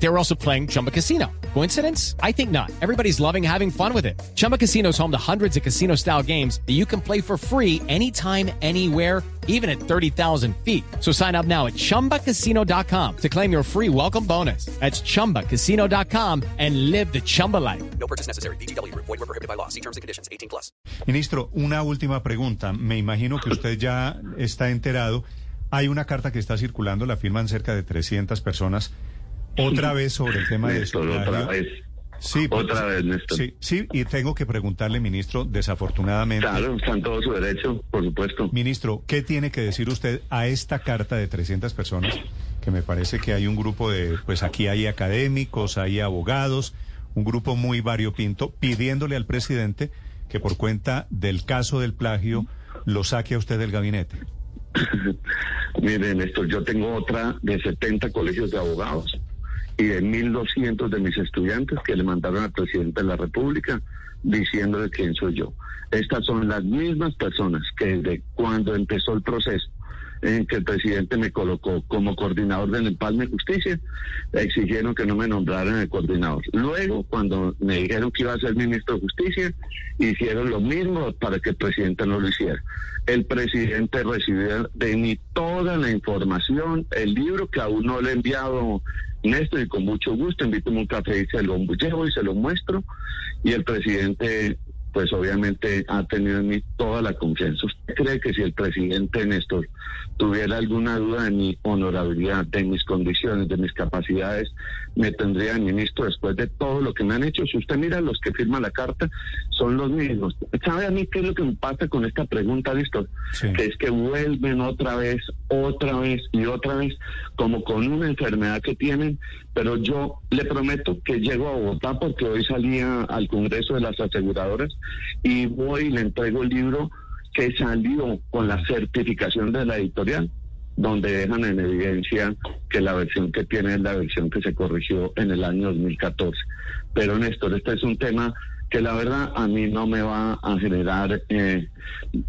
They were also playing Chumba Casino. Coincidence? I think not. Everybody's loving having fun with it. Chumba Casino is home to hundreds of casino style games that you can play for free anytime, anywhere, even at 30,000 feet. So sign up now at chumbacasino.com to claim your free welcome bonus. That's chumbacasino.com and live the Chumba life. No purchase necessary. BGW. Void were prohibited by law. See terms and conditions. 18 plus. Ministro, una última pregunta. Me imagino que usted ya está enterado. Hay una carta que está circulando, la firman cerca de 300 personas. Otra vez sobre el tema de Néstor, otra vez. Sí, pues, Otra vez, Néstor. Sí, sí, y tengo que preguntarle, ministro, desafortunadamente. Claro, está en todo su derecho, por supuesto. Ministro, ¿qué tiene que decir usted a esta carta de 300 personas? Que me parece que hay un grupo de, pues aquí hay académicos, hay abogados, un grupo muy variopinto, pidiéndole al presidente que por cuenta del caso del plagio lo saque a usted del gabinete. Mire, Néstor, yo tengo otra de 70 colegios de abogados y de 1.200 de mis estudiantes que le mandaron al presidente de la República diciéndole quién soy yo. Estas son las mismas personas que desde cuando empezó el proceso en que el presidente me colocó como coordinador del empalme de justicia, exigieron que no me nombraran el coordinador. Luego, cuando me dijeron que iba a ser ministro de justicia, hicieron lo mismo para que el presidente no lo hiciera. El presidente recibió de mí toda la información, el libro que aún no le he enviado Néstor, y con mucho gusto invítame un café y se lo llevo y se lo muestro. Y el presidente pues obviamente ha tenido en mí toda la confianza. ¿Usted cree que si el presidente Néstor tuviera alguna duda de mi honorabilidad, de mis condiciones, de mis capacidades, me tendría de ministro después de todo lo que me han hecho? Si usted mira los que firman la carta, son los mismos. ¿Sabe a mí qué es lo que me pasa con esta pregunta, Néstor? Sí. Que es que vuelven otra vez, otra vez y otra vez, como con una enfermedad que tienen, pero yo le prometo que llego a Bogotá porque hoy salía al Congreso de las Aseguradoras y voy y le entrego el libro que salió con la certificación de la editorial, donde dejan en evidencia que la versión que tiene es la versión que se corrigió en el año 2014. Pero Néstor, este es un tema que la verdad a mí no me va a generar eh,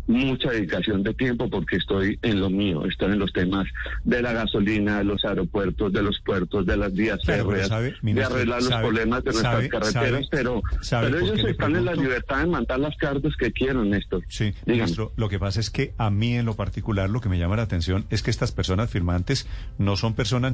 mucha dedicación de tiempo porque estoy en lo mío, estoy en los temas de la gasolina, de los aeropuertos, de los puertos, de las vías férreas, de arreglar los sabe- problemas de nuestras sabe- carreteras, sabe- pero, ellos están en la libertad de mandar las cartas que quieran, Néstor. Sí, ministro, lo que pasa es que a mí en lo particular lo que me llama la atención es que estas personas firmantes no son personas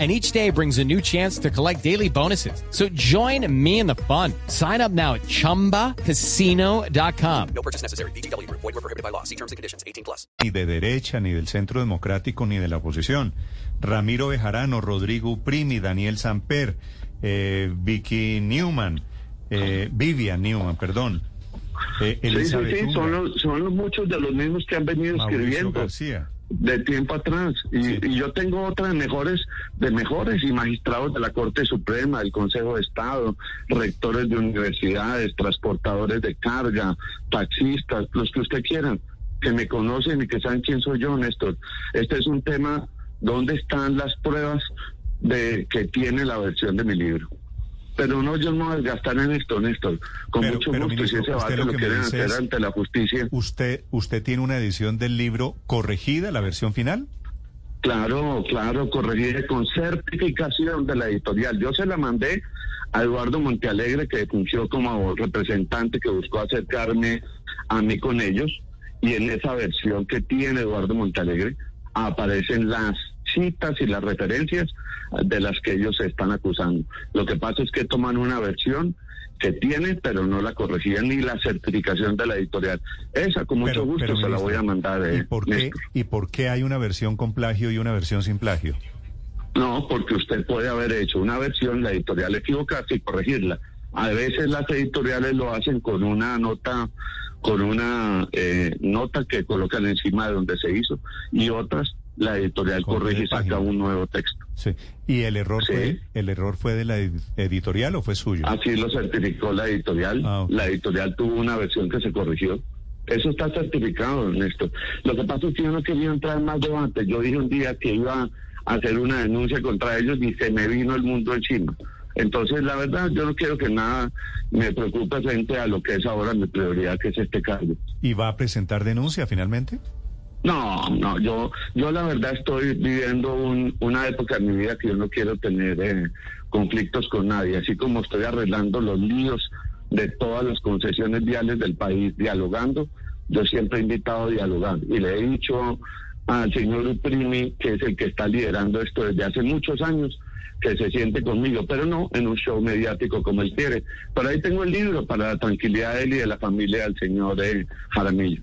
And each day brings a new chance to collect daily bonuses. So join me in the fun. Sign up now at chumbacasino.com. No purchase necessary. BGW. Void were prohibited by law. See terms and conditions. 18 plus. ni de derecha, ni del centro democrático, ni de la oposición. Ramiro Bejarano, Rodrigo Primi, Daniel Samper, eh, Vicky Newman, eh, Vivian Newman, perdón. eh, Sí, sí, Elizabeth sí, son, los, son los muchos de los mismos que han venido Mauricio escribiendo García. De tiempo atrás. Y, Sí. y yo tengo otra de mejores, de mejores y magistrados de la Corte Suprema, del Consejo de Estado, rectores de universidades, transportadores de carga, taxistas, los que usted quieran, que me conocen y que saben quién soy yo, Néstor. Este es un tema, ¿dónde están las pruebas de que tiene la versión de mi libro? Pero no, yo no voy a desgastar en esto, Néstor. Con Pero- mucho pero, gusto, y si ministro, ese debate lo lo quieren hacer es- ante la justicia. ¿Usted, ¿Usted tiene una edición del libro corregida, la versión final? Claro, claro, corregir con certificación de la editorial. Yo se la mandé a Eduardo Montealegre, que fungió como representante que buscó acercarme a mí con ellos, y en esa versión que tiene Eduardo Montealegre aparecen las citas y las referencias de las que ellos se están acusando. Lo que pasa es que toman una versión que tiene, pero no la corregían ni la certificación de la editorial. Esa con mucho Pero- gusto pero, se la voy a mandar. ¿Y eh, por, qué, Néstor. ¿Y por qué hay una versión con plagio y una versión sin plagio? No, porque usted puede haber hecho una versión, la editorial equivocarse y corregirla. A veces las editoriales lo hacen con una nota, con una eh, nota que colocan encima de donde se hizo, y otras la editorial corrige y saca un nuevo texto. Sí. ¿Y el error Sí. fue el error fue de la ed- editorial o fue suyo? Así lo certificó la editorial. Ah. La editorial tuvo una versión que se corrigió. Eso está certificado, Ernesto. Lo que pasa es que yo no quería entrar en más debate. Yo dije un día que iba a hacer una denuncia contra ellos y se me vino el mundo encima. Entonces, la verdad, yo no quiero que nada me preocupe frente a lo que es ahora mi prioridad, que es este cargo. ¿Y va a presentar denuncia finalmente? No, no, yo, yo la verdad estoy viviendo un- una época en mi vida que yo no quiero tener eh, conflictos con nadie, así como estoy arreglando los líos de todas las concesiones viales del país, dialogando, yo siempre he invitado a dialogar y le he dicho al señor Uprimi, que es el que está liderando esto desde hace muchos años, que se siente conmigo, pero no en un show mediático como él quiere. Por ahí tengo el libro para la tranquilidad de él y de la familia del señor eh, Jaramillo.